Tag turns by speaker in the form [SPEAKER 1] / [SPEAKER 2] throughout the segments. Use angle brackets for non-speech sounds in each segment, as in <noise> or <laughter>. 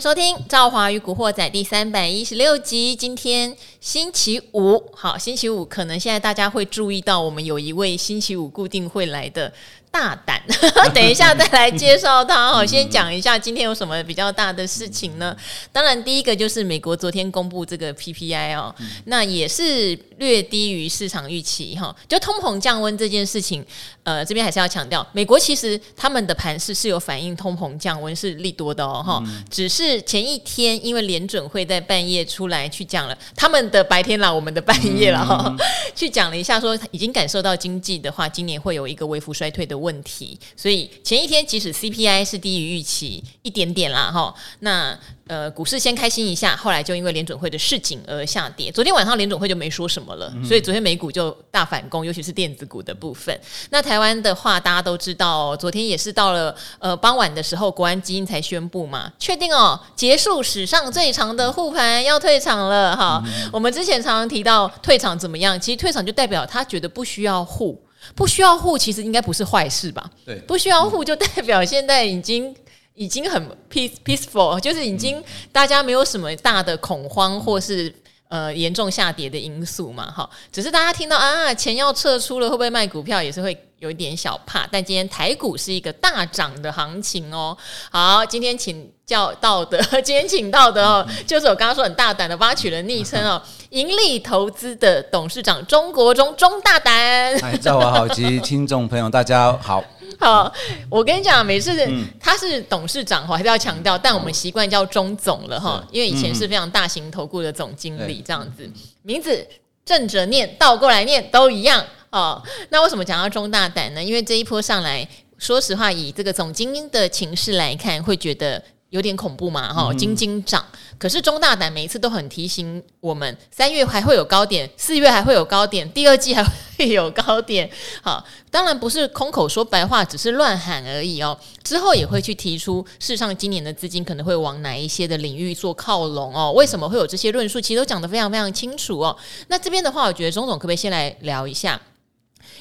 [SPEAKER 1] 收听《赵华与古惑仔》第三百一十六集。今天星期五，好，星期五可能现在大家会注意到，我们有一位星期五固定会来的。大胆，<laughs> 等一下再来介绍他。哦，先讲一下今天有什么比较大的事情呢？当然，第一个就是美国昨天公布这个 PPI 哦，那也是略低于市场预期哈。就通膨降温这件事情，呃，这边还是要强调，美国其实他们的盘势是有反映通膨降温是利多的哦哈。只是前一天因为联准会在半夜出来去讲了他们的白天了，我们的半夜了哈，<laughs> 去讲了一下说已经感受到经济的话，今年会有一个微幅衰退的。问题，所以前一天即使 CPI 是低于预期一点点啦，哈，那呃股市先开心一下，后来就因为联准会的市井而下跌。昨天晚上联准会就没说什么了，所以昨天美股就大反攻，尤其是电子股的部分。那台湾的话，大家都知道，昨天也是到了呃傍晚的时候，国安基金才宣布嘛，确定哦，结束史上最长的护盘要退场了哈。我们之前常常提到退场怎么样，其实退场就代表他觉得不需要护。不需要护，其实应该不是坏事吧？对，不需要护就代表现在已经已经很 peace peaceful，就是已经大家没有什么大的恐慌或是呃严重下跌的因素嘛。哈，只是大家听到啊钱要撤出了，会不会卖股票也是会有一点小怕。但今天台股是一个大涨的行情哦。好，今天请教到的，<laughs> 今天请到的哦，就是我刚刚说很大胆的挖取了昵称哦。盈利投资的董事长中国中中大胆。
[SPEAKER 2] 哎，赵华好及听众朋友大家好。<laughs>
[SPEAKER 1] 好，我跟你讲，每次他是董事长我，还是要强调，但我们习惯叫钟总了哈，因为以前是非常大型投顾的总经理这样子，名字正着念，倒过来念都一样哦。那为什么讲到钟大胆呢？因为这一波上来说实话，以这个总经的情势来看，会觉得。有点恐怖嘛，哈，惊惊涨。可是钟大胆每一次都很提醒我们，三月还会有高点，四月还会有高点，第二季还会有高点。<laughs> 好，当然不是空口说白话，只是乱喊而已哦。之后也会去提出，事实上今年的资金可能会往哪一些的领域做靠拢哦？为什么会有这些论述？其实都讲得非常非常清楚哦。那这边的话，我觉得钟总可不可以先来聊一下？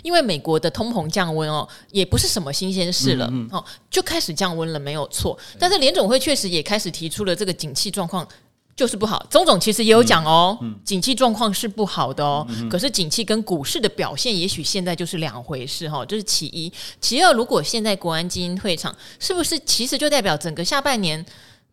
[SPEAKER 1] 因为美国的通膨降温哦，也不是什么新鲜事了，哦、嗯哦，就开始降温了，没有错。但是联总会确实也开始提出了这个景气状况就是不好。钟总其实也有讲哦，嗯嗯、景气状况是不好的哦。可是景气跟股市的表现，也许现在就是两回事哈。这是其一，其二，如果现在国安基金退场，是不是其实就代表整个下半年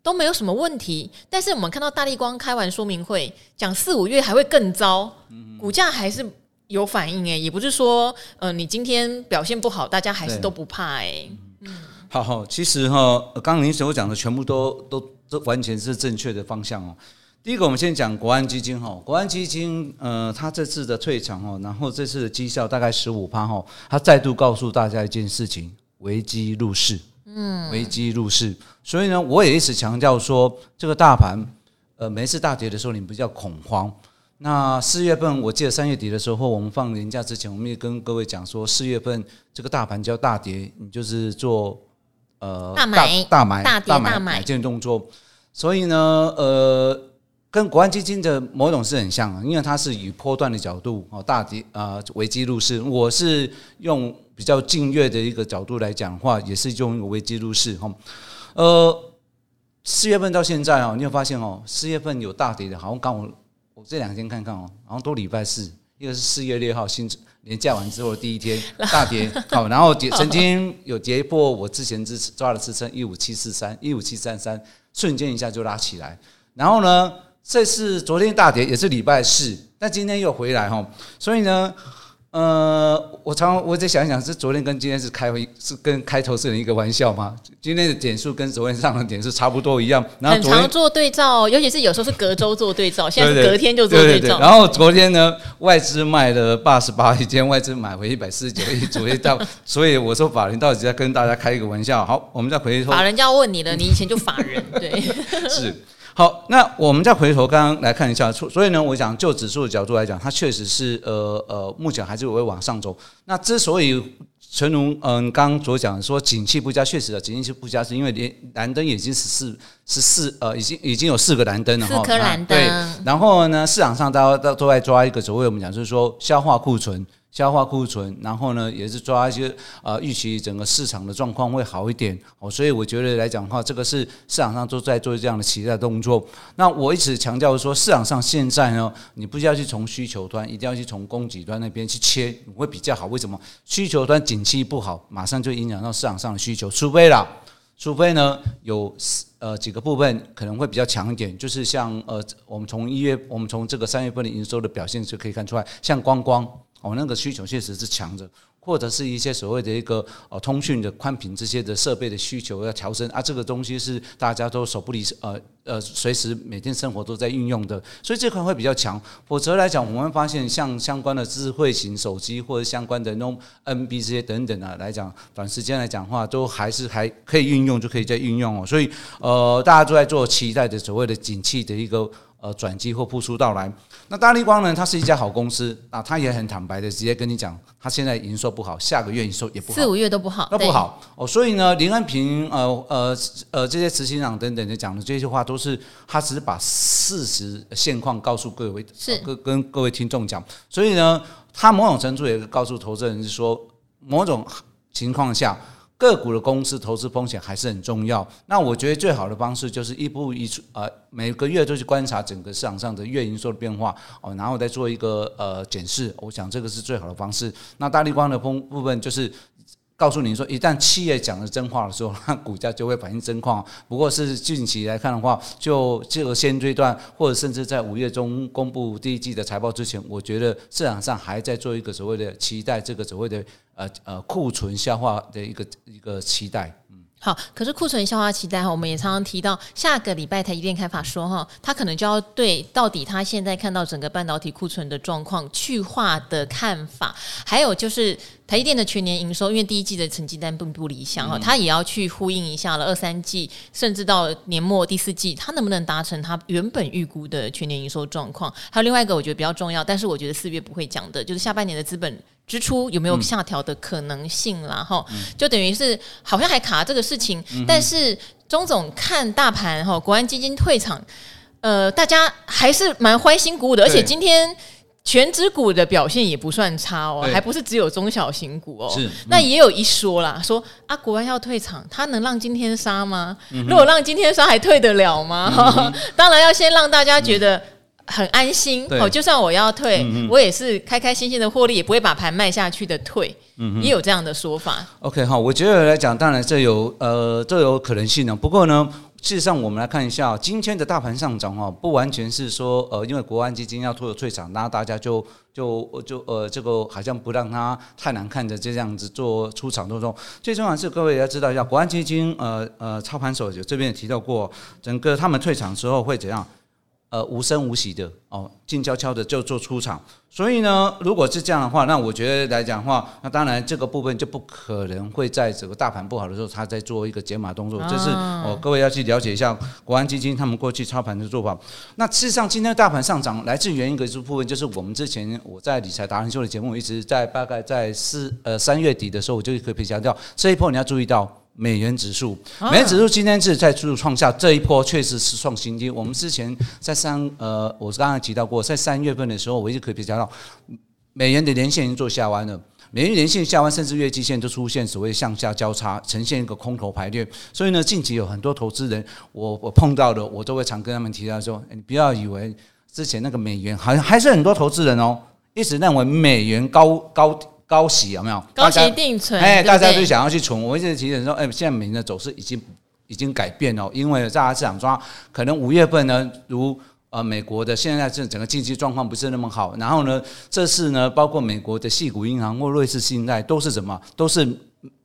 [SPEAKER 1] 都没有什么问题？但是我们看到大力光开完说明会，讲四五月还会更糟，股价还是。有反应哎，也不是说，呃，你今天表现不好，大家还是都不怕哎。嗯，
[SPEAKER 2] 好好，其实哈，刚刚您所讲的全部都都都完全是正确的方向哦。第一个，我们先讲国安基金哈，国安基金，呃，它这次的退场哦，然后这次的绩效大概十五趴哈，它再度告诉大家一件事情：危机入市。嗯，危机入市。所以呢，我也一直强调说，这个大盘，呃，每一次大跌的时候，你不要恐慌。那四月份，我记得三月底的时候，我们放年假之前，我们也跟各位讲说，四月份这个大盘叫大跌，你就是做呃
[SPEAKER 1] 大买
[SPEAKER 2] 大买
[SPEAKER 1] 大跌大买
[SPEAKER 2] 买进动作。所以呢，呃，跟国安基金的某种是很像，因为它是以波段的角度哦，大跌啊，危机入市。我是用比较近月的一个角度来讲的话，也是用危机入市哈。呃，四月份到现在哦，你有发现哦，四月份有大跌的，好像刚好。我这两天看看哦，好像都礼拜四，一个是四月六号新年假完之后的第一天 <laughs> 大跌，好，然后曾经有跌破我之前支持抓的支撑一五七四三、一五七三三，瞬间一下就拉起来。然后呢，这次昨天大跌也是礼拜四，但今天又回来哈，所以呢。呃，我常常我在想一想，是昨天跟今天是开会是跟开头是一个玩笑吗？今天的点数跟昨天上的点数差不多一样，然后
[SPEAKER 1] 很常做对照，尤其是有时候是隔周做对照，<laughs> 现在是隔天就做对照。
[SPEAKER 2] 然后昨天呢，外资卖了八十八亿，今天外资买回一百四十九亿，昨天到，所以我说法人到底在跟大家开一个玩笑。好，我们再回头，
[SPEAKER 1] 法人就要问你了，你以前就法人对 <laughs>
[SPEAKER 2] 是。好，那我们再回头刚刚来看一下，所以呢，我想就指数的角度来讲，它确实是呃呃，目前还是会往上走。那之所以陈龙嗯刚刚所讲说景气不佳，确实的景气不佳，是因为连蓝灯已经十四十四呃，已经已经有四个蓝灯了哈，
[SPEAKER 1] 四颗蓝灯。
[SPEAKER 2] 对，然后呢，市场上大家都都在抓一个所谓我们讲就是说消化库存。消化库存，然后呢，也是抓一些呃预期整个市场的状况会好一点哦，所以我觉得来讲的话，这个是市场上都在做这样的期待动作。那我一直强调说，市场上现在呢，你不需要去从需求端，一定要去从供给端那边去切，会比较好。为什么？需求端景气不好，马上就影响到市场上的需求，除非啦，除非呢有呃几个部分可能会比较强一点，就是像呃我们从一月，我们从这个三月份的营收的表现就可以看出来，像观光。哦，那个需求确实是强的，或者是一些所谓的一个呃通讯的宽频这些的设备的需求要调升啊，这个东西是大家都手不离呃呃随时每天生活都在运用的，所以这块会比较强。否则来讲，我们发现像相关的智慧型手机或者相关的那种 NB 这些等等啊来讲，短时间来讲的话，都还是还可以运用，就可以再运用哦。所以呃，大家都在做期待的所谓的景气的一个。呃，转机或复苏到来。那大立光呢？它是一家好公司啊，它也很坦白的直接跟你讲，它现在营收不好，下个月营收也不好，
[SPEAKER 1] 四五月都不好，
[SPEAKER 2] 都不好哦。所以呢，林安平呃呃呃这些执行长等等的讲的这些话，都是他只是把事实现况告诉各位，是跟跟各位听众讲。所以呢，他某种程度也告诉投资人是说，某种情况下。个股的公司投资风险还是很重要。那我觉得最好的方式就是一步一出呃，每个月都去观察整个市场上的月营收的变化哦，然后再做一个呃检视。我想这个是最好的方式。那大立光的风部分就是告诉你说，一旦企业讲了真话的时候，那股价就会反映真况。不过是近期来看的话，就这个现阶段，或者甚至在五月中公布第一季的财报之前，我觉得市场上还在做一个所谓的期待，这个所谓的。呃呃，库存消化的一个一个期待，嗯，
[SPEAKER 1] 好，可是库存消化期待哈，我们也常常提到，下个礼拜台积电开法说哈，他可能就要对到底他现在看到整个半导体库存的状况去化的看法，还有就是台积电的全年营收，因为第一季的成绩单并不理想哈，他也要去呼应一下了二三季，甚至到年末第四季，他能不能达成他原本预估的全年营收状况？还有另外一个我觉得比较重要，但是我觉得四月不会讲的，就是下半年的资本。支出有没有下调的可能性啦？哈、嗯，就等于是好像还卡这个事情。嗯、但是钟总看大盘哈，国安基金退场，呃，大家还是蛮欢欣鼓舞的。而且今天权值股的表现也不算差哦，还不是只有中小型股哦。是，那也有一说啦，说啊，国安要退场，他能让今天杀吗？嗯、如果让今天杀，还退得了吗？嗯、<laughs> 当然要先让大家觉得。很安心哦，就算我要退，我也是开开心心的获利，也不会把盘卖下去的退，嗯、也有这样的说法。
[SPEAKER 2] OK 好，我觉得来讲，当然这有呃，这有可能性呢。不过呢，事实上我们来看一下今天的大盘上涨哈，不完全是说呃，因为国安基金要退退场，那大家就就就呃，这个好像不让它太难看的这样子做出场动作。最重要的是各位要知道一下，国安基金呃呃操盘手有这边也提到过，整个他们退场之后会怎样？呃，无声无息的哦，静悄悄的就做出场。所以呢，如果是这样的话，那我觉得来讲的话，那当然这个部分就不可能会在整个大盘不好的时候，他在做一个解码动作。这是哦，各位要去了解一下国安基金他们过去操盘的做法。那事实上，今天大盘上涨来自原因一个部分，就是我们之前我在理财达人秀的节目一直在大概在四呃三月底的时候，我就可以强调这一波你要注意到。美元指数，美元指数今天是在创创下这一波确实是创新低。我们之前在三呃，我是刚刚提到过，在三月份的时候，我一直可以比较到美元的连线已经做下弯了，美元连线下弯，甚至月季线都出现所谓向下交叉，呈现一个空头排列。所以呢，近期有很多投资人，我我碰到的，我都会常跟他们提到说，你不要以为之前那个美元，好像还是很多投资人哦，一直认为美元高高。高息有没有？
[SPEAKER 1] 高息定存，
[SPEAKER 2] 哎，大家都想要去存。我一直提醒说，哎，现在美元的走势已经已经改变了，因为大家市场说，可能五月份呢，如呃美国的现在这整个经济状况不是那么好，然后呢，这次呢，包括美国的系股银行或瑞士信贷都是什么？都是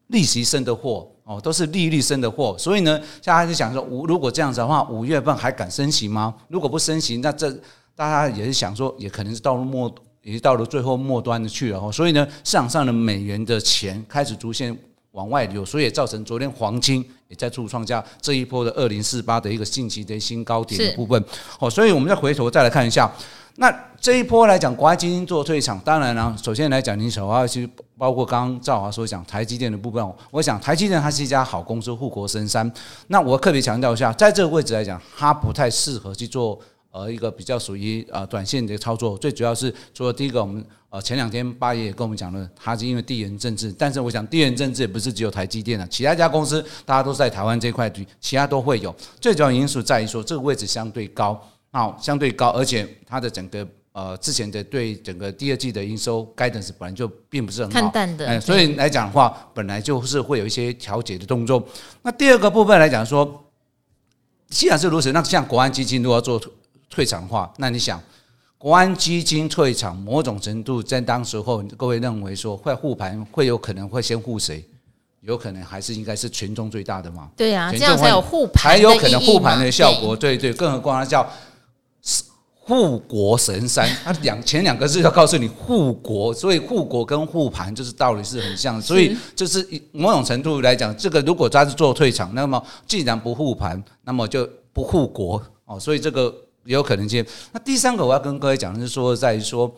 [SPEAKER 2] 利息升的货哦，都是利率升的货。所以呢，大家就想说，五如果这样子的话，五月份还敢升息吗？如果不升息，那这大家也是想说，也可能是到了末。已经到了最后末端的去了哈，所以呢，市场上的美元的钱开始逐渐往外流，所以也造成昨天黄金也在触创下这一波的二零四八的一个近期的新高点的部分。哦，所以我们再回头再来看一下，那这一波来讲，国外基金做退场，当然呢，首先来讲，你首要去包括刚刚赵华所讲台积电的部分，我想台积电它是一家好公司，护国神山。那我特别强调一下，在这个位置来讲，它不太适合去做。呃一个比较属于呃短线的操作。最主要是除了第一个，我们呃前两天八爷也跟我们讲了，它是因为地缘政治，但是我想地缘政治也不是只有台积电啊，其他家公司大家都在台湾这块，其他都会有。最主要因素在于说这个位置相对高，啊相对高，而且它的整个。呃，之前的对整个第二季的营收 guidance 本来就并不是很好，
[SPEAKER 1] 看淡的，
[SPEAKER 2] 所以来讲的话，本来就是会有一些调节的动作。那第二个部分来讲说，既然是如此，那像国安基金如果要做退场的话，那你想，国安基金退场，某种程度在当时候，各位认为说会护盘，会有可能会先护谁？有可能还是应该是权重最大的嘛？
[SPEAKER 1] 对啊，这样才有护盘，
[SPEAKER 2] 才有可能护盘的效果。对对，更何况它叫。护国神山，它两前两个字要告诉你护国，所以护国跟护盘就是道理是很像，所以就是某种程度来讲，这个如果他是做退场，那么既然不护盘，那么就不护国哦，所以这个也有可能性。那第三个我要跟各位讲的是说，在于说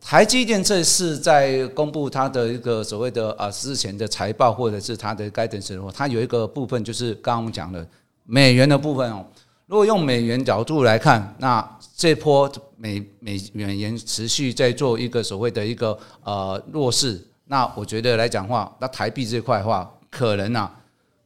[SPEAKER 2] 台积电这次在公布它的一个所谓的啊之前的财报或者是它的 guidance 时候，它有一个部分就是刚刚我们讲的美元的部分哦。如果用美元角度来看，那这波美美美元持续在做一个所谓的一个呃弱势，那我觉得来讲话，那台币这块的话，可能啊，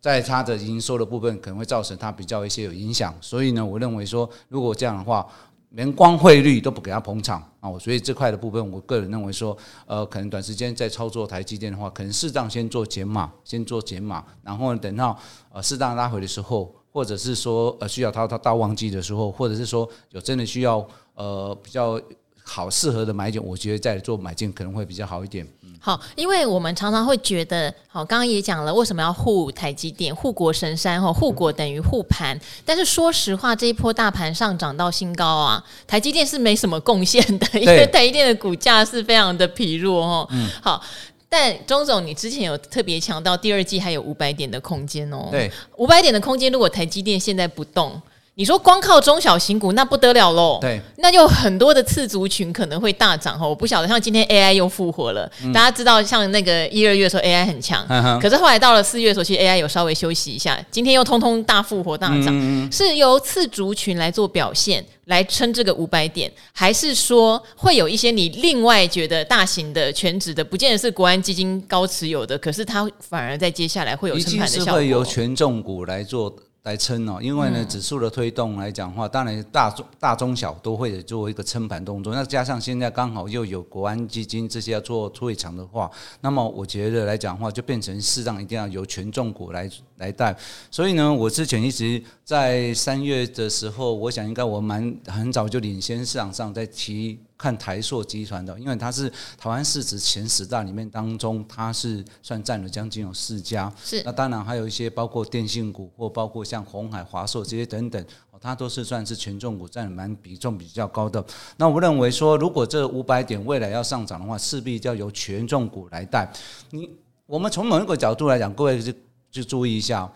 [SPEAKER 2] 在它的营收的部分可能会造成它比较一些有影响。所以呢，我认为说，如果这样的话，连光汇率都不给它捧场啊，所以这块的部分，我个人认为说，呃，可能短时间在操作台积电的话，可能适当先做减码，先做减码，然后等到呃适当拉回的时候。或者是说，呃，需要它它到旺季的时候，或者是说有真的需要，呃，比较好适合的买点，我觉得再做买进可能会比较好一点。
[SPEAKER 1] 好，因为我们常常会觉得，好，刚刚也讲了，为什么要护台积电、护国神山？哈，护国等于护盘。但是说实话，这一波大盘上涨到新高啊，<laughs> 台积电是没什么贡献的，<laughs> 因为台积电的股价是非常的疲弱哦。嗯，好。但钟总，你之前有特别强调，第二季还有五百点的空间哦。
[SPEAKER 2] 对，
[SPEAKER 1] 五百点的空间，如果台积电现在不动。你说光靠中小型股那不得了喽，
[SPEAKER 2] 对，
[SPEAKER 1] 那就很多的次族群可能会大涨哈。我不晓得，像今天 AI 又复活了，嗯、大家知道像那个一二月的时候 AI 很强，嗯、可是后来到了四月的时候，其实 AI 有稍微休息一下，今天又通通大复活大涨，嗯、是由次族群来做表现来撑这个五百点，还是说会有一些你另外觉得大型的全职的，不见得是国安基金高持有的，可是它反而在接下来会有撑盘的效果，
[SPEAKER 2] 会由权重股来做。来撑哦，因为呢，指数的推动来讲的话，当然大中大中小都会做一个撑盘动作。那加上现在刚好又有国安基金这些要做退场的话，那么我觉得来讲的话，就变成适当一定要由权重股来来带。所以呢，我之前一直在三月的时候，我想应该我蛮很早就领先市场上在提。看台塑集团的，因为它是台湾市值前十大里面当中，它是算占了将近有四家。
[SPEAKER 1] 是，
[SPEAKER 2] 那当然还有一些包括电信股或包括像鸿海、华硕这些等等，它都是算是权重股占蛮比重比较高的。那我认为说，如果这五百点未来要上涨的话，势必就要由权重股来带。你我们从某一个角度来讲，各位就就注意一下，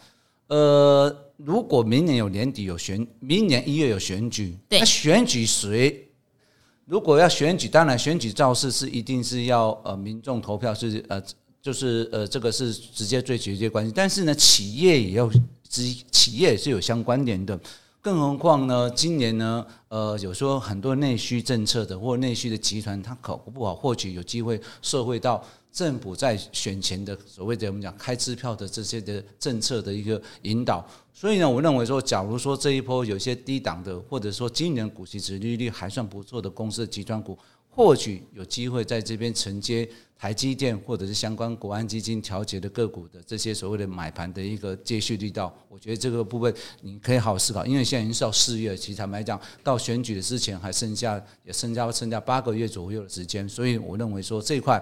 [SPEAKER 2] 呃，如果明年有年底有选，明年一月有选
[SPEAKER 1] 举，
[SPEAKER 2] 那选举谁？如果要选举，当然选举造势是一定是要呃民众投票是呃就是呃这个是直接最直接关系。但是呢，企业也要企业也是有相关联的。更何况呢，今年呢呃有时候很多内需政策的或内需的集团，它考不好，或许有机会受惠到。政府在选前的所谓的我们讲开支票的这些的政策的一个引导，所以呢，我认为说，假如说这一波有些低档的，或者说今年股息殖利率还算不错的公司的集团股，或许有机会在这边承接台积电或者是相关国安基金调节的个股的这些所谓的买盘的一个接续力道。我觉得这个部分你可以好好思考，因为现在已经是到四月，其实坦白讲，到选举的之前还剩下也剩下剩下八个月左右的时间，所以我认为说这一块。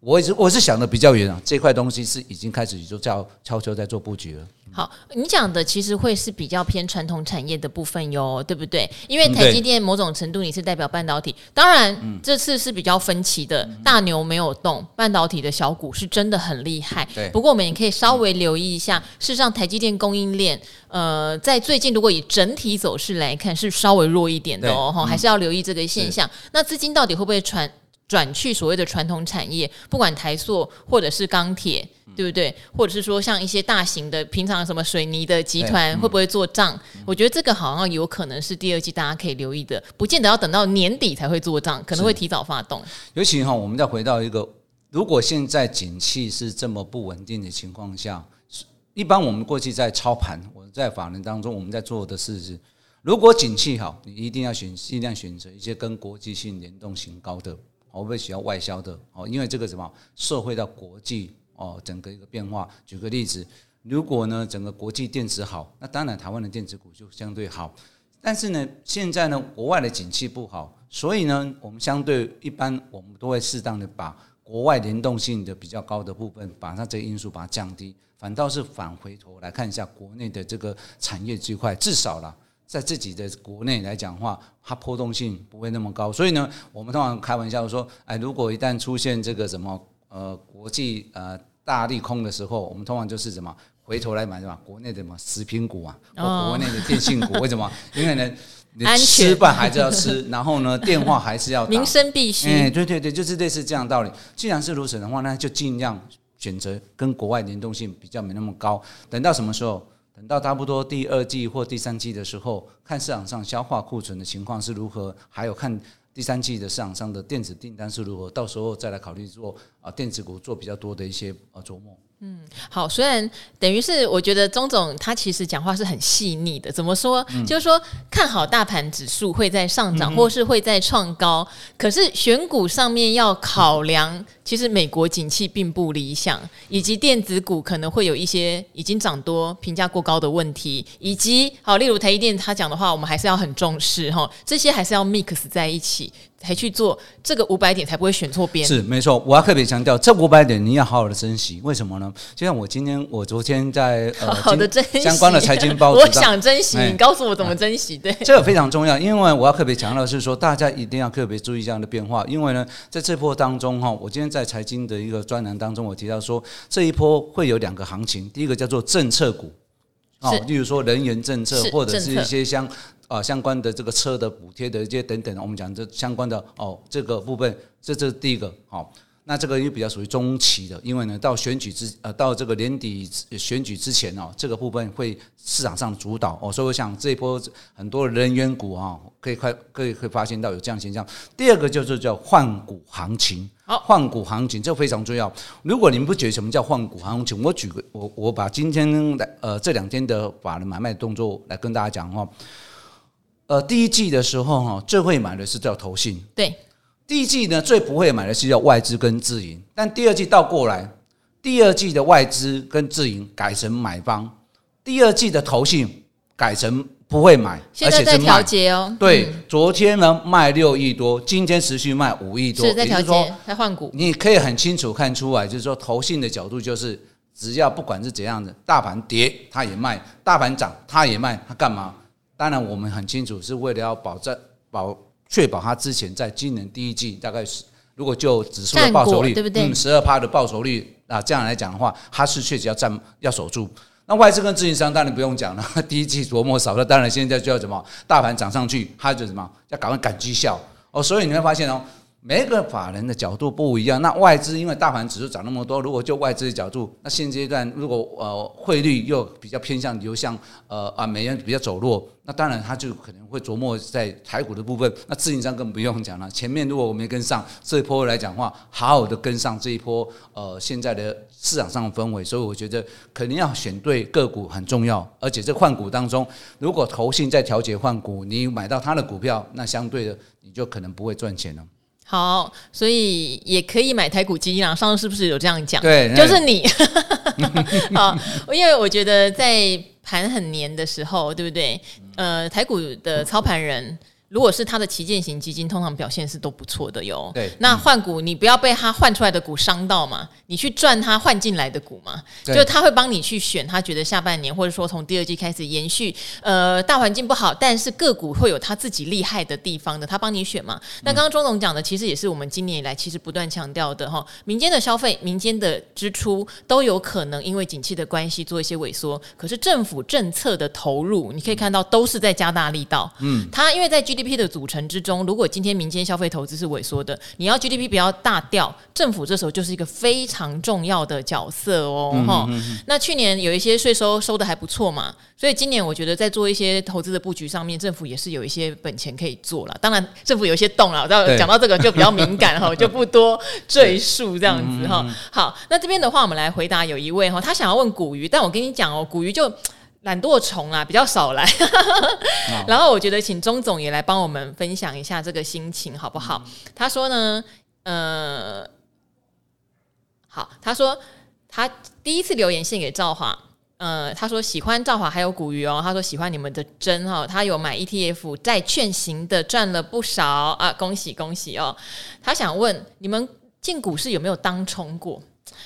[SPEAKER 2] 我也是我是想的比较远啊，这块东西是已经开始就叫悄悄在做布局了。
[SPEAKER 1] 好，你讲的其实会是比较偏传统产业的部分哟，对不对？因为台积电某种程度你是代表半导体，当然这次是比较分歧的，大牛没有动，半导体的小股是真的很厉害。
[SPEAKER 2] 对，
[SPEAKER 1] 不过我们也可以稍微留意一下，事实上台积电供应链，呃，在最近如果以整体走势来看，是稍微弱一点的哦，哈，还是要留意这个现象。那资金到底会不会传？转去所谓的传统产业，不管台塑或者是钢铁，对不对？或者是说像一些大型的平常什么水泥的集团会不会做账？我觉得这个好像有可能是第二季大家可以留意的，不见得要等到年底才会做账，可能会提早发动。
[SPEAKER 2] 尤其哈，我们再回到一个，如果现在景气是这么不稳定的情况下，一般我们过去在操盘，我在法人当中我们在做的事是，如果景气好，你一定要选尽量选择一些跟国际性联动性高的。我会需要外销的哦，因为这个什么社会到国际哦，整个一个变化。举个例子，如果呢整个国际电子好，那当然台湾的电子股就相对好。但是呢，现在呢国外的景气不好，所以呢我们相对一般我们都会适当的把国外联动性的比较高的部分，把它这个因素把它降低，反倒是返回头来看一下国内的这个产业区块，至少了。在自己的国内来讲的话，它波动性不会那么高，所以呢，我们通常开玩笑说，哎，如果一旦出现这个什么呃国际呃大利空的时候，我们通常就是什么回头来买什么国内的什么食品股啊，或国内的电信股，为什么？因为呢，你吃饭还是要吃，然后呢，电话还是要 <laughs> 打，
[SPEAKER 1] 民生必须。
[SPEAKER 2] 哎，对对对，就是类似这样的道理。既然是如此的话，那就尽量选择跟国外联动性比较没那么高。等到什么时候？等到差不多第二季或第三季的时候，看市场上消化库存的情况是如何，还有看第三季的市场上的电子订单是如何，到时候再来考虑做啊电子股做比较多的一些呃琢磨。
[SPEAKER 1] 嗯，好，虽然等于是我觉得钟总他其实讲话是很细腻的，怎么说？嗯、就是说看好大盘指数会在上涨，或是会在创高，嗯、可是选股上面要考量，其实美国景气并不理想，以及电子股可能会有一些已经涨多、评价过高的问题，以及好，例如台积电他讲的话，我们还是要很重视哈，这些还是要 mix 在一起。才去做这个五百点，才不会选错边。
[SPEAKER 2] 是没错，我要特别强调，这五百点你要好好的珍惜。为什么呢？就像我今天，我昨天在呃，<laughs>
[SPEAKER 1] 好的珍惜
[SPEAKER 2] 相关的财经报纸，
[SPEAKER 1] 我想珍惜，你告诉我怎么珍惜。对，
[SPEAKER 2] 这个非常重要，因为我要特别强调的是说，大家一定要特别注意这样的变化。因为呢，在这波当中哈，我今天在财经的一个专栏当中，我提到说，这一波会有两个行情，第一个叫做政策股，哦，例如说能源政策，或者是一些相。啊，相关的这个车的补贴的一些等等，我们讲这相关的哦，这个部分，这这是第一个好，那这个又比较属于中期的，因为呢，到选举之呃，到这个年底选举之前哦，这个部分会市场上主导哦，所以我想这一波很多人员股啊，可以快可以会发现到有这样现象。第二个就是叫换股行情，好，换股行情这非常重要。如果你们不觉得什么叫换股行情，我举个我我把今天来呃这两天的法人买卖动作来跟大家讲哈。呃，第一季的时候哈，最会买的是叫投信。
[SPEAKER 1] 对，
[SPEAKER 2] 第一季呢最不会买的是叫外资跟自营。但第二季倒过来，第二季的外资跟自营改成买方，第二季的投信改成不会买，
[SPEAKER 1] 现在在调节哦。
[SPEAKER 2] 对，嗯、昨天呢卖六亿多，今天持续卖五亿多，
[SPEAKER 1] 是在调节，在换股。
[SPEAKER 2] 你可以很清楚看出来，就是说投信的角度就是，只要不管是怎样的，大盘跌他也卖，大盘涨他也卖，他干嘛？当然，我们很清楚，是为了要保证保确保它之前在今年第一季大概是，如果就指数的报酬率，对不对？嗯，十二趴的报酬率啊，这样来讲的话，它是确实要占要守住。那外资跟自营商当然不用讲了，<laughs> 第一季琢磨少了，当然现在就要什么，大盘涨上去，它就什么要赶快赶绩效哦。所以你会发现哦。每一个法人的角度不一样，那外资因为大盘指数涨那么多，如果就外资的角度，那现阶段如果呃汇率又比较偏向流向呃啊美元比较走弱，那当然他就可能会琢磨在台股的部分。那自营商更不用讲了，前面如果我没跟上这一波来讲的话，好好的跟上这一波呃现在的市场上的氛围，所以我觉得肯定要选对个股很重要，而且这换股当中，如果投信在调节换股，你买到他的股票，那相对的你就可能不会赚钱了。
[SPEAKER 1] 好，所以也可以买台股基金啊。上次是不是有这样讲？
[SPEAKER 2] 对，
[SPEAKER 1] 就是你。<laughs> 好，因为我觉得在盘很黏的时候，对不对？呃，台股的操盘人。如果是他的旗舰型基金，通常表现是都不错的哟。对，那换股你不要被他换出来的股伤到嘛，你去赚他换进来的股嘛。对就他会帮你去选，他觉得下半年或者说从第二季开始延续，呃，大环境不好，但是个股会有他自己厉害的地方的，他帮你选嘛。那刚刚钟总讲的，其实也是我们今年以来其实不断强调的哈，民间的消费、民间的支出都有可能因为景气的关系做一些萎缩，可是政府政策的投入，你可以看到都是在加大力道。嗯，他因为在 G GDP 的组成之中，如果今天民间消费投资是萎缩的，你要 GDP 不要大掉，政府这时候就是一个非常重要的角色哦。哈、嗯嗯，那去年有一些税收收的还不错嘛，所以今年我觉得在做一些投资的布局上面，政府也是有一些本钱可以做了。当然，政府有一些动了，到讲到这个就比较敏感哈，<laughs> 就不多赘述这样子哈、嗯。好，那这边的话，我们来回答有一位哈，他想要问古鱼，但我跟你讲哦，古鱼就。懒惰虫啊，比较少来。<laughs> 然后我觉得请钟总也来帮我们分享一下这个心情，好不好？他说呢，呃，好，他说他第一次留言献给赵华，呃，他说喜欢赵华还有古鱼哦，他说喜欢你们的真哈，他有买 ETF 债券型的，赚了不少啊，恭喜恭喜哦。他想问你们进股市有没有当冲过？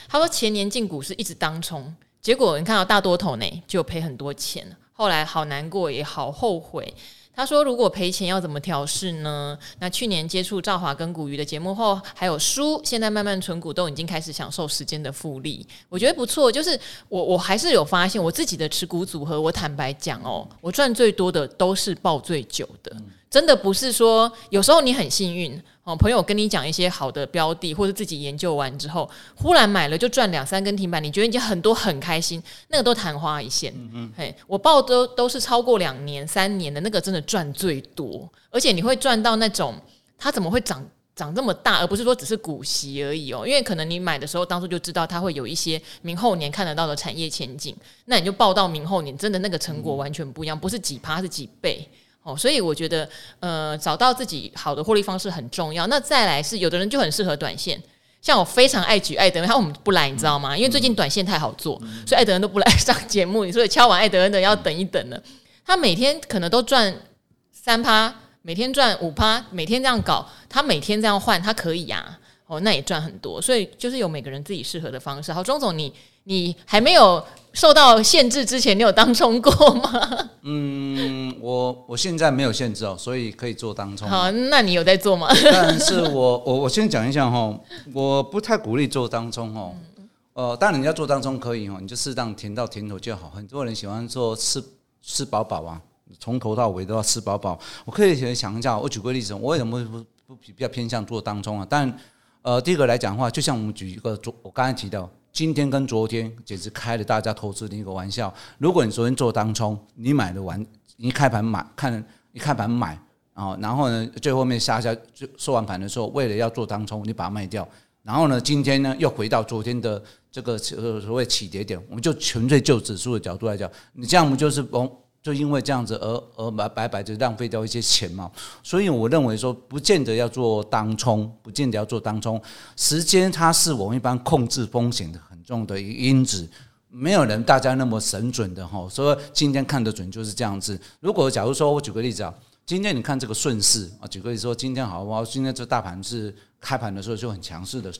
[SPEAKER 1] 他说前年进股市一直当冲。结果你看到大多头呢，就赔很多钱。后来好难过，也好后悔。他说：“如果赔钱要怎么调试呢？”那去年接触赵华跟古鱼的节目后，还有书，现在慢慢存股，都已经开始享受时间的复利。我觉得不错。就是我我还是有发现，我自己的持股组合，我坦白讲哦，我赚最多的都是抱最久的。真的不是说有时候你很幸运哦，朋友跟你讲一些好的标的，或者自己研究完之后，忽然买了就赚两三根停板，你觉得已经很多很开心，那个都昙花一现。嗯嗯，嘿，我报都都是超过两年、三年的那个，真的赚最多，而且你会赚到那种它怎么会涨涨这么大，而不是说只是股息而已哦。因为可能你买的时候当初就知道它会有一些明后年看得到的产业前景，那你就报到明后年，真的那个成果完全不一样，不是几趴是几倍。哦，所以我觉得，呃，找到自己好的获利方式很重要。那再来是，有的人就很适合短线，像我非常爱举艾德恩，他我们不来，你知道吗？因为最近短线太好做，所以艾德恩都不来 <laughs> 上节目。所以敲完艾德恩的要等一等了。他每天可能都赚三趴，每天赚五趴，每天这样搞，他每天这样换，他可以呀、啊。哦，那也赚很多。所以就是有每个人自己适合的方式。好，钟总你。你还没有受到限制之前，你有当冲过吗？<laughs>
[SPEAKER 2] 嗯，我我现在没有限制哦，所以可以做当冲。
[SPEAKER 1] 好，那你有在做吗？<laughs>
[SPEAKER 2] 但是我我我先讲一下哈，我不太鼓励做当冲哦。呃，当然你要做当冲可以哦，你就适当填到甜头就好。很多人喜欢做吃吃饱饱啊，从头到尾都要吃饱饱。我可以先想一下，我举个例子，我为什么不不比较偏向做当冲啊？但呃，第一个来讲的话，就像我们举一个昨，我刚才提到。今天跟昨天简直开了大家投资的一个玩笑。如果你昨天做当冲，你买的完，你开盘买，看一开盘买啊，然后呢，最后面下下就收完盘的时候，为了要做当冲，你把它卖掉，然后呢，今天呢又回到昨天的这个所谓起跌点，我们就纯粹就指数的角度来讲，你这样不就是崩就因为这样子而而白白白就浪费掉一些钱嘛，所以我认为说不见得要做当冲，不见得要做当冲，时间它是我们一般控制风险的很重的一个因子，没有人大家那么神准的哈，所以今天看得准就是这样子。如果假如说我举个例子啊，今天你看这个顺势啊，举个例子说今天好不好？今天这大盘是开盘的时候就很强势的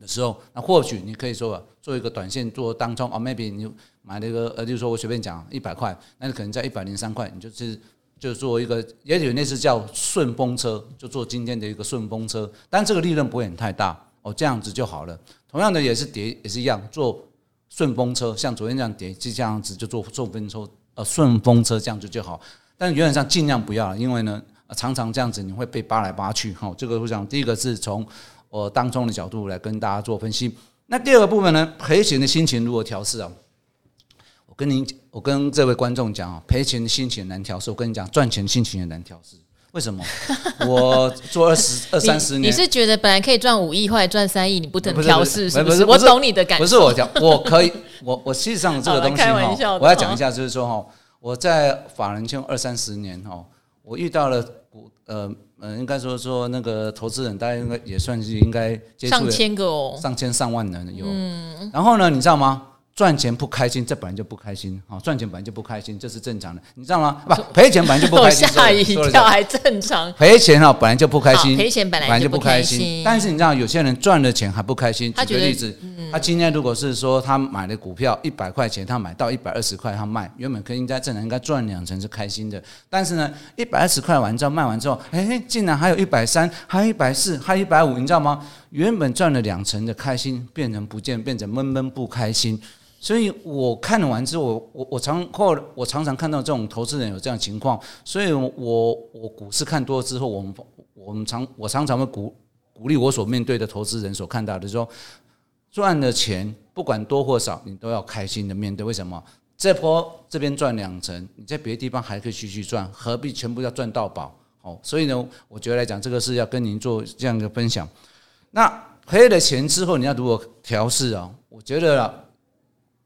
[SPEAKER 2] 的时候，那或许你可以说做一个短线做当冲啊，maybe 你。买那个呃，就是说我随便讲一百块，那你可能在一百零三块，你就是就做一个，也许那是叫顺风车，就做今天的一个顺风车，但这个利润不会很太大哦，这样子就好了。同样的也是跌也是一样，做顺风车，像昨天这样跌，就这样子就做顺风车，呃，顺风车这样子就好。但原则上尽量不要，因为呢，常常这样子你会被扒来扒去。哈，这个我想第一个是从我当中的角度来跟大家做分析。那第二个部分呢，赔钱的心情如何调试啊？我跟您，我跟这位观众讲哦，赔钱的心情难调试。我跟你讲，赚钱的心情也难调试。为什么？<laughs> 我做二十二三十年，
[SPEAKER 1] 你是觉得本来可以赚五亿，后来赚三亿，你不能调试？是不是？我懂你的感觉。
[SPEAKER 2] 不是我讲，我可以，<laughs> 我我实际上这个东西哈，我要讲一下，就是说哈，我在法人圈二三十年哈，我遇到了股呃呃，应该说说那个投资人，大家应该也算是应该接触
[SPEAKER 1] 上千个哦，
[SPEAKER 2] 上千上万人有。嗯，然后呢，你知道吗？赚钱不开心，这本来就不开心。好，赚钱本来就不开心，这是正常的，你知道吗？不，赔钱本来就不 <laughs> 开心。
[SPEAKER 1] 吓一跳，还正常。
[SPEAKER 2] 赔钱哈，本来就不开心。
[SPEAKER 1] 赔钱本来就不开心。
[SPEAKER 2] 但是你知道，有些人赚了钱还不开心。举个例子，他今天如果是说他买的股票一百块钱，他买到一百二十块，他卖，原本可以应该正常应该赚两成是开心的。但是呢，一百二十块完之后卖完之后，哎，竟然还有一百三，还有一百四，还有一百五，你知道吗？原本赚了两成的开心变成不见，变成闷闷不开心。所以我看完之后，我我我常后我常常看到这种投资人有这样情况，所以我我股市看多了之后，我们我们常我常常会鼓鼓励我所面对的投资人所看到的说，赚的钱不管多或少，你都要开心的面对。为什么？这波这边赚两成，你在别的地方还可以继续赚，何必全部要赚到饱？哦，所以呢，我觉得来讲，这个是要跟您做这样一个分享。那赔了钱之后，你要如何调试啊？我觉得。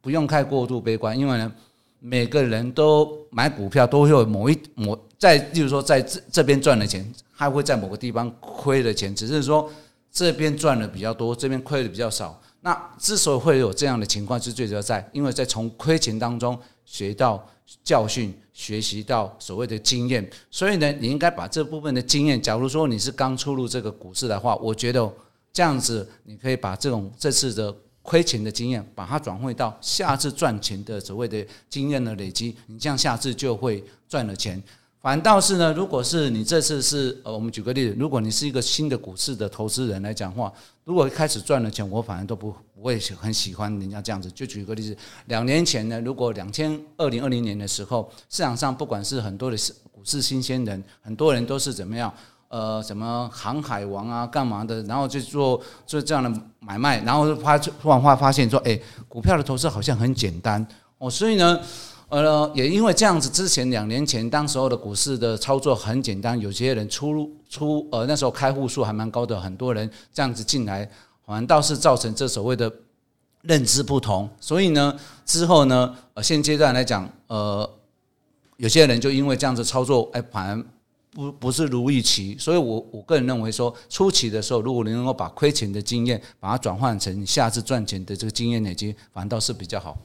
[SPEAKER 2] 不用太过度悲观，因为呢，每个人都买股票都会有某一某在，例如说在这这边赚的钱，还会在某个地方亏的钱，只是说这边赚的比较多，这边亏的比较少。那之所以会有这样的情况，是最主要在，因为在从亏钱当中学到教训，学习到所谓的经验。所以呢，你应该把这部分的经验，假如说你是刚出入这个股市的话，我觉得这样子你可以把这种这次的。亏钱的经验，把它转换到下次赚钱的所谓的经验的累积，你这样下次就会赚了钱。反倒是呢，如果是你这次是呃，我们举个例子，如果你是一个新的股市的投资人来讲话，如果开始赚了钱，我反而都不不会很喜欢人家这样子。就举个例子，两年前呢，如果两千二零二零年的时候，市场上不管是很多的股市新鲜人，很多人都是怎么样？呃，什么航海王啊，干嘛的？然后就做做这样的买卖，然后发突然发发现说，哎，股票的投资好像很简单哦。所以呢，呃，也因为这样子，之前两年前当时候的股市的操作很简单，有些人出入出呃那时候开户数还蛮高的，很多人这样子进来，反倒是造成这所谓的认知不同。所以呢，之后呢，呃，现阶段来讲，呃，有些人就因为这样子操作，哎，反而。不不是如预期，所以我我个人认为说，初期的时候，如果你能够把亏钱的经验，把它转换成下次赚钱的这个经验累积，反倒是比较好。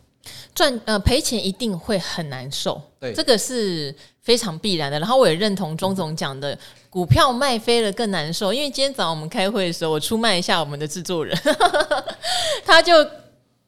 [SPEAKER 1] 赚呃赔钱一定会很难受，
[SPEAKER 2] 对，
[SPEAKER 1] 这个是非常必然的。然后我也认同钟总讲的，股票卖飞了更难受，因为今天早上我们开会的时候，我出卖一下我们的制作人，<laughs> 他就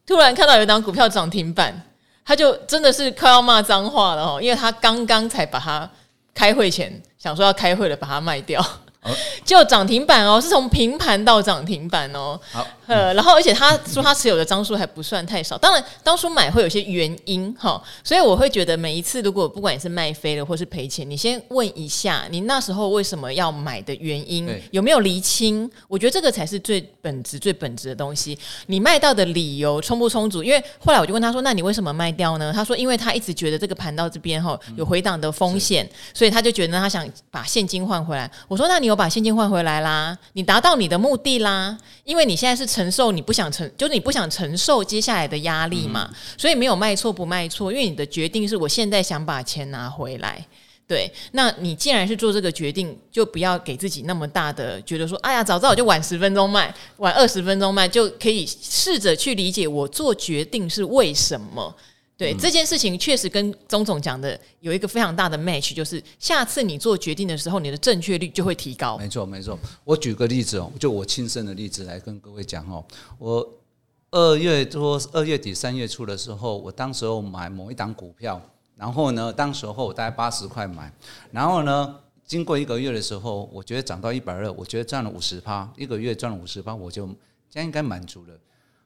[SPEAKER 1] 突然看到有一档股票涨停板，他就真的是快要骂脏话了哦，因为他刚刚才把它开会前。想说要开会了，把它卖掉。<laughs> 就涨停板哦，是从平盘到涨停板哦。好，呃，然后而且他说他持有的张数还不算太少。当然，当初买会有些原因哈，所以我会觉得每一次如果不管你是卖飞了或是赔钱，你先问一下你那时候为什么要买的原因有没有厘清？我觉得这个才是最本质、最本质的东西。你卖到的理由充不充足？因为后来我就问他说：“那你为什么卖掉呢？”他说：“因为他一直觉得这个盘到这边哈有回档的风险，所以他就觉得他想把现金换回来。”我说：“那你有？”把现金换回来啦，你达到你的目的啦，因为你现在是承受你不想承，就是你不想承受接下来的压力嘛，嗯、所以没有卖错不卖错，因为你的决定是我现在想把钱拿回来，对，那你既然是做这个决定，就不要给自己那么大的觉得说，哎呀，早知道我就晚十分钟卖，晚二十分钟卖，就可以试着去理解我做决定是为什么。对、嗯、这件事情，确实跟钟总讲的有一个非常大的 match，就是下次你做决定的时候，你的正确率就会提高。
[SPEAKER 2] 没错，没错。我举个例子哦，就我亲身的例子来跟各位讲哦。我二月多二月底三月初的时候，我当时候买某一档股票，然后呢，当时候我大概八十块买，然后呢，经过一个月的时候，我觉得涨到一百二，我觉得赚了五十趴，一个月赚了五十趴，我就这样应该满足了，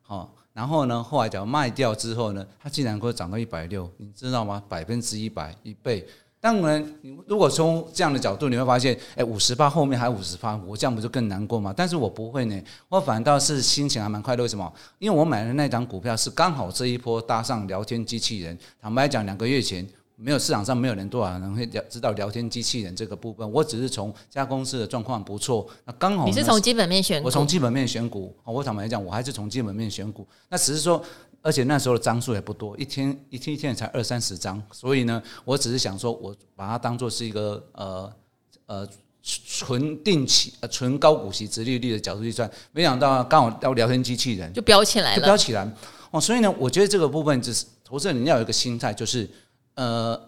[SPEAKER 2] 哦。然后呢，后来讲卖掉之后呢，它竟然会涨到一百六，你知道吗？百分之一百一倍。当然，你如果从这样的角度，你会发现，哎，五十八后面还五十八，我这样不就更难过吗？但是我不会呢，我反倒是心情还蛮快乐。为什么？因为我买的那张股票是刚好这一波搭上聊天机器人。坦白讲，两个月前。没有市场上没有人多少人会聊知道聊天机器人这个部分，我只是从家公司的状况不错，那刚好你
[SPEAKER 1] 是从基本面选股，
[SPEAKER 2] 我从基本面选股，我坦白讲，我还是从基本面选股，那只是说，而且那时候的张数也不多，一天一天一天才二三十张，所以呢，我只是想说，我把它当做是一个呃呃纯定期呃纯高股息殖利率的角度去算，没想到刚好到聊天机器人
[SPEAKER 1] 就飙起来了，
[SPEAKER 2] 就飙起来哦，所以呢，我觉得这个部分就是投资人要有一个心态，就是。呃，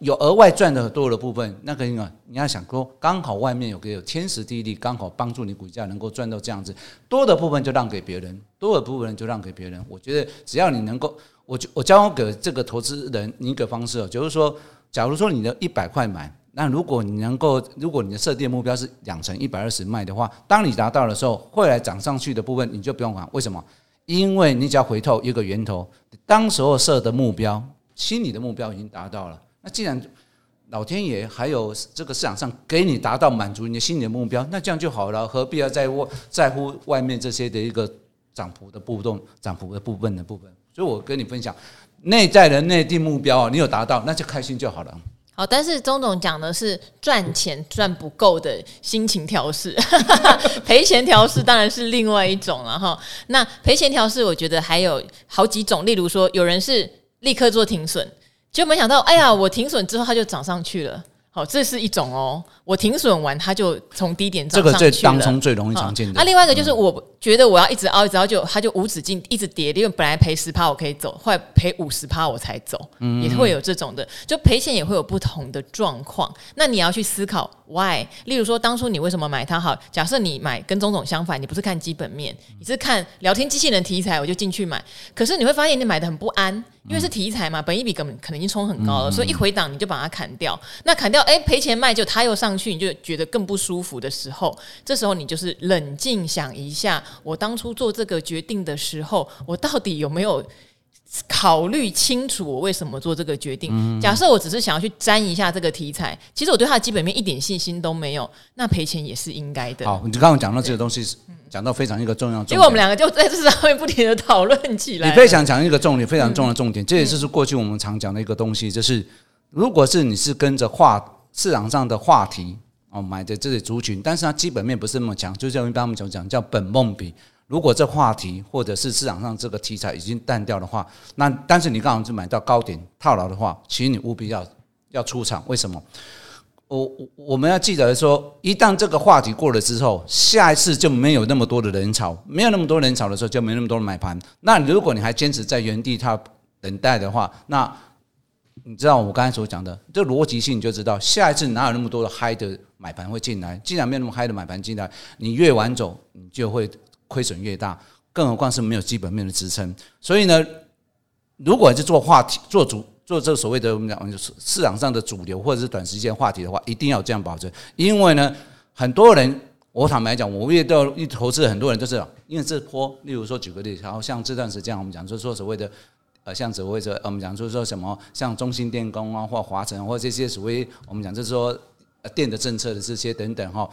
[SPEAKER 2] 有额外赚的多的部分，那个你你要想说，刚好外面有个有天时地利，刚好帮助你股价能够赚到这样子，多的部分就让给别人，多的部分就让给别人。我觉得只要你能够，我就我教给这个投资人一个方式，就是说，假如说你的一百块买，那如果你能够，如果你的设定目标是两成一百二十卖的话，当你达到的时候，会来涨上去的部分你就不用管，为什么？因为你只要回头一个源头，当时候设的目标，心里的目标已经达到了。那既然老天爷还有这个市场上给你达到满足你的心理的目标，那这样就好了，何必要在乎在乎外面这些的一个涨幅的波动、涨幅的部分的部分？所以我跟你分享，内在的内定目标啊，你有达到，那就开心就好了。
[SPEAKER 1] 好，但是钟总讲的是赚钱赚不够的心情调试，<laughs> 赔钱调试当然是另外一种了哈。那赔钱调试，我觉得还有好几种，例如说，有人是立刻做停损，就没想到，哎呀，我停损之后它就涨上去了。好，这是一种哦。我停损完，它就从低点涨上去了。
[SPEAKER 2] 这个最当中最容易常见的。
[SPEAKER 1] 那、啊、另外一个就是，我觉得我要一直凹，一直凹，就它就无止境一直跌。因为本来赔十趴我可以走，后来赔五十趴我才走，嗯、也会有这种的。就赔钱也会有不同的状况。那你要去思考 why。例如说，当初你为什么买它？好，假设你买跟钟总相反，你不是看基本面，你是看聊天机器人题材，我就进去买。可是你会发现你买的很不安，因为是题材嘛，本一比根本可能已经冲很高了，所以一回档你就把它砍掉。那砍掉，哎，赔钱卖就它又上去，你就觉得。更不舒服的时候，这时候你就是冷静想一下，我当初做这个决定的时候，我到底有没有考虑清楚我为什么做这个决定？嗯、假设我只是想要去沾一下这个题材，其实我对它的基本面一点信心都没有，那赔钱也是应该的。
[SPEAKER 2] 好，你刚刚讲到这个东西，讲到非常一个重要
[SPEAKER 1] 因为我们两个就在这上面不停的讨论起来。
[SPEAKER 2] 你非常讲一个重点，非常重要的重点，嗯、这也就是过去我们常讲的一个东西，就是如果是你是跟着话市场上的话题。哦，买的这些族群，但是它基本面不是那么强，就像一般我们讲讲叫本梦比。如果这话题或者是市场上这个题材已经淡掉的话，那但是你刚好就买到高点套牢的话，其实你务必要要出场。为什么？我我们要记得说，一旦这个话题过了之后，下一次就没有那么多的人潮，没有那么多人潮的时候，就没那么多人买盘。那如果你还坚持在原地它等待的话，那你知道我刚才所讲的这逻辑性，你就知道下一次哪有那么多的嗨的。买盘会进来，既然没有那么嗨的买盘进来，你越晚走，你就会亏损越大。更何况是没有基本面的支撑。所以呢，如果是做话题、做主、做这所谓的我们讲市场上的主流或者是短时间话题的话，一定要这样保证。因为呢，很多人，我坦白讲，我遇到一投资很多人都是，因为这波，例如说举个例子，然后像这段时间我们讲，就是说所谓的呃，像所谓的我们讲就是说什么，像中兴电工啊，或华晨，或这些所谓我们讲就是说。电的政策的这些等等哈，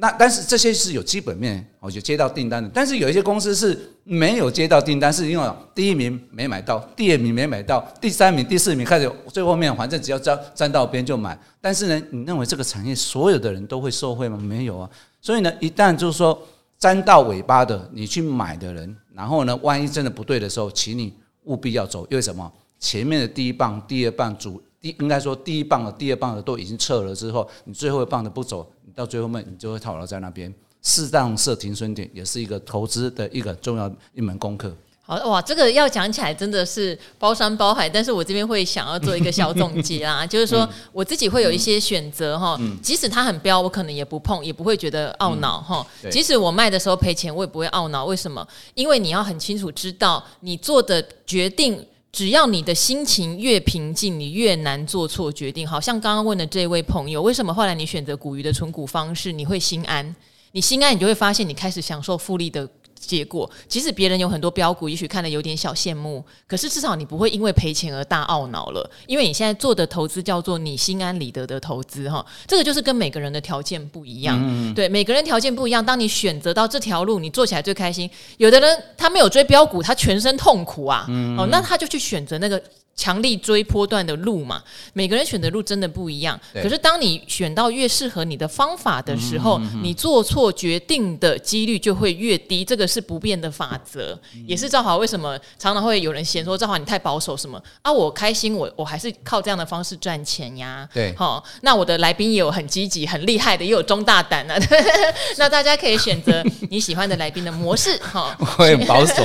[SPEAKER 2] 那但是这些是有基本面，我就接到订单的。但是有一些公司是没有接到订单，是因为第一名没买到，第二名没买到，第三名、第四名开始最后面，反正只要沾沾到边就买。但是呢，你认为这个产业所有的人都会受惠吗？没有啊。所以呢，一旦就是说沾到尾巴的，你去买的人，然后呢，万一真的不对的时候，请你务必要走，因为什么？前面的第一棒、第二棒主。第应该说，第一棒的、第二棒的都已经撤了之后，你最后一棒的不走，到最后面你就会套牢在那边。适当设停损点也是一个投资的一个重要一门功课。
[SPEAKER 1] 好哇，这个要讲起来真的是包山包海，但是我这边会想要做一个小总结啦，<laughs> 就是说我自己会有一些选择哈，即使它很标，我可能也不碰，也不会觉得懊恼哈。即使我卖的时候赔钱，我也不会懊恼。为什么？因为你要很清楚知道你做的决定。只要你的心情越平静，你越难做错决定。好像刚刚问的这位朋友，为什么后来你选择古鱼的存股方式，你会心安？你心安，你就会发现你开始享受复利的。结果，即使别人有很多标股，也许看了有点小羡慕，可是至少你不会因为赔钱而大懊恼了，因为你现在做的投资叫做你心安理得的投资哈。这个就是跟每个人的条件不一样，嗯嗯对，每个人条件不一样。当你选择到这条路，你做起来最开心。有的人他没有追标股，他全身痛苦啊，哦，那他就去选择那个。强力追波段的路嘛，每个人选的路真的不一样。可是当你选到越适合你的方法的时候，嗯嗯嗯、你做错决定的几率就会越低。这个是不变的法则，嗯、也是赵华为什么常常会有人嫌说赵华你太保守什么啊？我开心，我我还是靠这样的方式赚钱呀。对，好，那我的来宾也有很积极、很厉害的，也有中大胆的。<laughs> 那大家可以选择你喜欢的来宾的模式。哈，<laughs> 我很保守。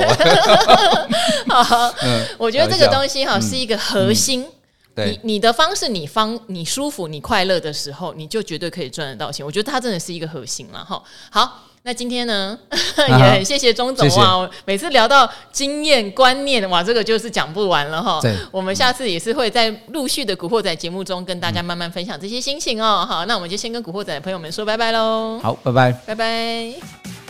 [SPEAKER 1] <laughs> 好，嗯、我觉得这个东西哈是。一个核心，嗯、对你你的方式，你方你舒服，你快乐的时候，你就绝对可以赚得到钱。我觉得它真的是一个核心了哈。好，那今天呢，<laughs> 也很谢谢钟总哇，每次聊到经验观念哇，这个就是讲不完了哈。对我们下次也是会在陆续的古惑仔节目中跟大家慢慢分享这些心情哦。好，那我们就先跟古惑仔的朋友们说拜拜喽。
[SPEAKER 2] 好，拜拜，
[SPEAKER 1] 拜拜。